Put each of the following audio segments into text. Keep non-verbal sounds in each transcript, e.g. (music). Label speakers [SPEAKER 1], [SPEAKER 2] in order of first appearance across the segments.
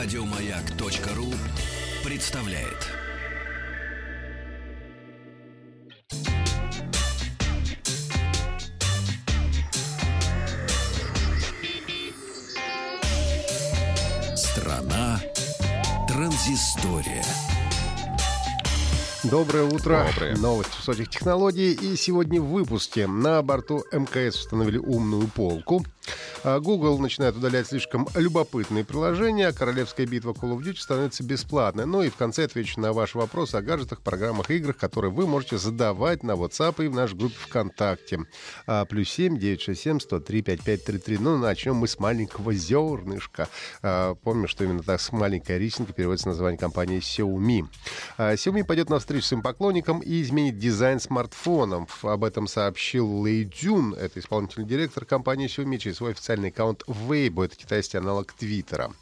[SPEAKER 1] Радиомаяк.ру представляет. Страна транзистория.
[SPEAKER 2] Доброе утро.
[SPEAKER 3] Доброе.
[SPEAKER 2] Новости высоких технологий. И сегодня в выпуске на борту МКС установили умную полку. А Google начинает удалять слишком любопытные приложения. Королевская битва Call of Duty становится бесплатной. Ну и в конце отвечу на ваши вопросы о гаджетах, программах, играх, которые вы можете задавать на WhatsApp и в нашей группе ВКонтакте. А, плюс 7 967 103 5533. Ну, начнем мы с маленького зернышка. А, помню, что именно так с маленькой рисинкой переводится название компании Xiaomi. А, Xiaomi пойдет навстречу своим поклонникам и изменит дизайн смартфонов. Об этом сообщил Лэй Дюн, это исполнительный директор компании Xiaomi, через свой официальный аккаунт Weibo, это китайский аналог Твиттера.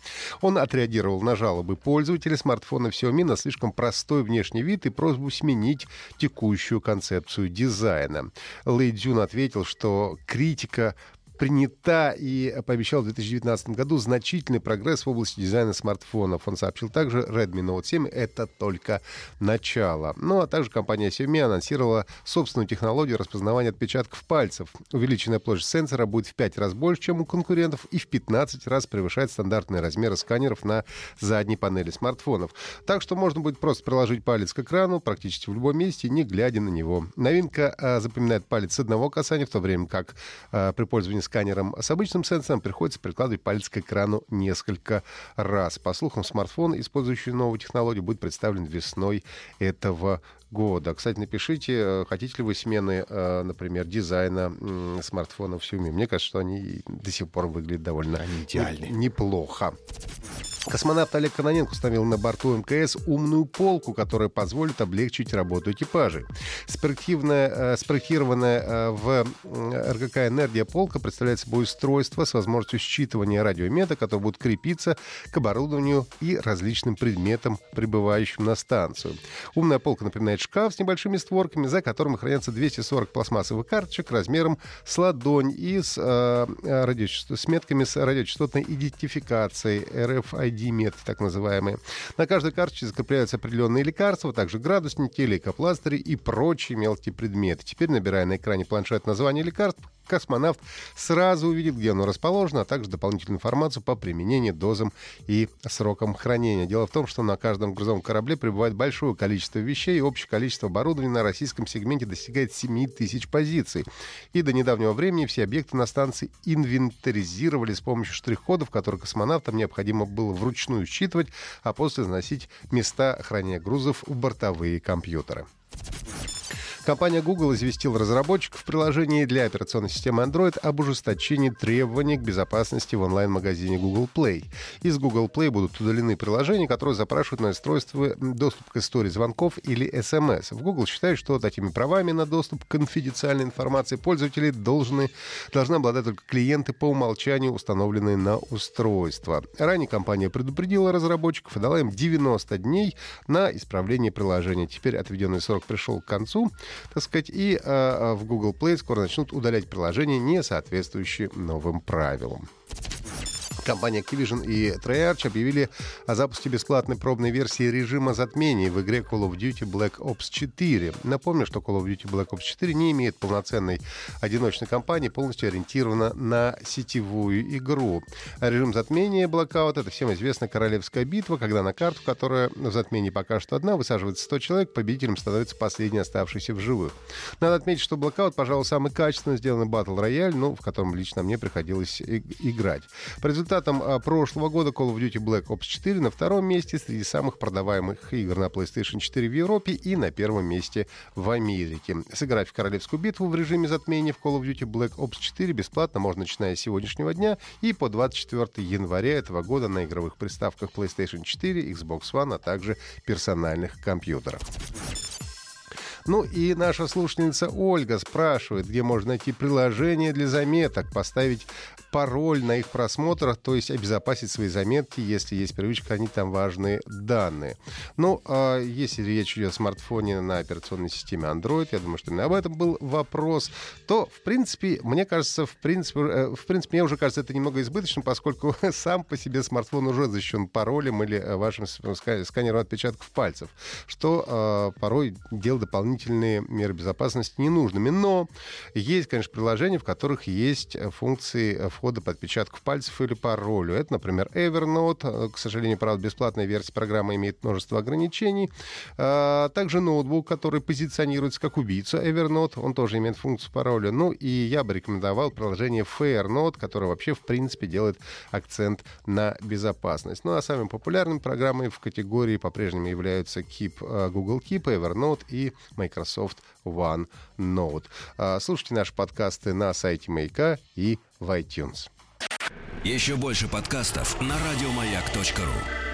[SPEAKER 2] Он отреагировал на жалобы пользователей смартфона Xiaomi на слишком простой внешний вид и просьбу сменить текущую концепцию дизайна. Лэй Дюн ответил, что критика принята и пообещал в 2019 году значительный прогресс в области дизайна смартфонов. Он сообщил также, Redmi Note 7 — это только начало. Ну а также компания Xiaomi анонсировала собственную технологию распознавания отпечатков пальцев. Увеличенная площадь сенсора будет в 5 раз больше, чем у конкурентов, и в 15 раз превышает стандартные размеры сканеров на задней панели смартфонов. Так что можно будет просто приложить палец к экрану практически в любом месте, не глядя на него. Новинка а, запоминает палец с одного касания, в то время как а, при пользовании сканером с обычным сенсором приходится прикладывать палец к экрану несколько раз. По слухам, смартфон, использующий новую технологию, будет представлен весной этого года. Кстати, напишите, э, хотите ли вы смены, э, например, дизайна смартфонов Xiaomi. Мне кажется, что они до сих пор выглядят довольно
[SPEAKER 3] Они идеальны.
[SPEAKER 2] не- неплохо. Космонавт Олег Кононенко установил на борту МКС умную полку, которая позволит облегчить работу экипажей. Спроективная, э, спроектированная э, в э, РГК «Энергия» полка представляет собой устройство с возможностью считывания радиомета, которое будет крепиться к оборудованию и различным предметам, прибывающим на станцию. Умная полка напоминает шкаф с небольшими створками, за которым хранятся 240 пластмассовых карточек размером с ладонь и с, э, радиочаст- с метками с радиочастотной идентификацией, RFID-метки так называемые. На каждой карточке закрепляются определенные лекарства, также градусники, лейкопластыри и прочие мелкие предметы. Теперь, набирая на экране планшет название лекарств, космонавт сразу увидит, где оно расположено, а также дополнительную информацию по применению, дозам и срокам хранения. Дело в том, что на каждом грузовом корабле прибывает большое количество вещей, и общее количество оборудования на российском сегменте достигает 7 тысяч позиций. И до недавнего времени все объекты на станции инвентаризировали с помощью штрих-кодов, которые космонавтам необходимо было вручную считывать, а после заносить места хранения грузов в бортовые компьютеры. Компания Google известила разработчиков приложений для операционной системы Android об ужесточении требований к безопасности в онлайн-магазине Google Play. Из Google Play будут удалены приложения, которые запрашивают на устройство доступ к истории звонков или SMS. В Google считают, что такими правами на доступ к конфиденциальной информации пользователей должны, должны обладать только клиенты по умолчанию, установленные на устройство. Ранее компания предупредила разработчиков и дала им 90 дней на исправление приложения. Теперь отведенный срок пришел к концу так сказать, и э, в Google Play скоро начнут удалять приложения, не соответствующие новым правилам. Компания Activision и Treyarch объявили о запуске бесплатной пробной версии режима затмений в игре Call of Duty Black Ops 4. Напомню, что Call of Duty Black Ops 4 не имеет полноценной одиночной кампании, полностью ориентирована на сетевую игру. Режим затмения Blackout — это всем известная королевская битва, когда на карту, которая в затмении пока что одна, высаживается 100 человек, победителем становится последний оставшийся в живых. Надо отметить, что Blackout, пожалуй, самый качественно сделанный батл рояль, ну, в котором лично мне приходилось играть. По результатам а, прошлого года Call of Duty Black Ops 4 на втором месте среди самых продаваемых игр на PlayStation 4 в Европе и на первом месте в Америке. Сыграть в королевскую битву в режиме затмения в Call of Duty Black Ops 4 бесплатно можно начиная с сегодняшнего дня и по 24 января этого года на игровых приставках PlayStation 4, Xbox One, а также персональных компьютерах. Ну и наша слушательница Ольга спрашивает, где можно найти приложение для заметок, поставить пароль на их просмотр, то есть обезопасить свои заметки, если есть привычка хранить там важные данные. Ну, а если речь идет о смартфоне на операционной системе Android, я думаю, что именно об этом был вопрос, то, в принципе, мне кажется, в принципе, э, в принципе, мне уже кажется это немного избыточным, поскольку (laughs) сам по себе смартфон уже защищен паролем или э, вашим сканером отпечатков пальцев, что э, порой делает дополнительные меры безопасности ненужными. Но есть, конечно, приложения, в которых есть функции входа по отпечатков пальцев или паролю. Это, например, Evernote. К сожалению, правда, бесплатная версия программы имеет множество ограничений. А также ноутбук, который позиционируется как убийца Evernote. Он тоже имеет функцию пароля. Ну и я бы рекомендовал приложение Fairnote, которое вообще, в принципе, делает акцент на безопасность. Ну а самыми популярными программами в категории по-прежнему являются Keep, э, Google Keep, Evernote и Microsoft OneNote. А, слушайте наши подкасты на сайте Маяка и в iTunes.
[SPEAKER 1] Еще больше подкастов на радиомаяк.ру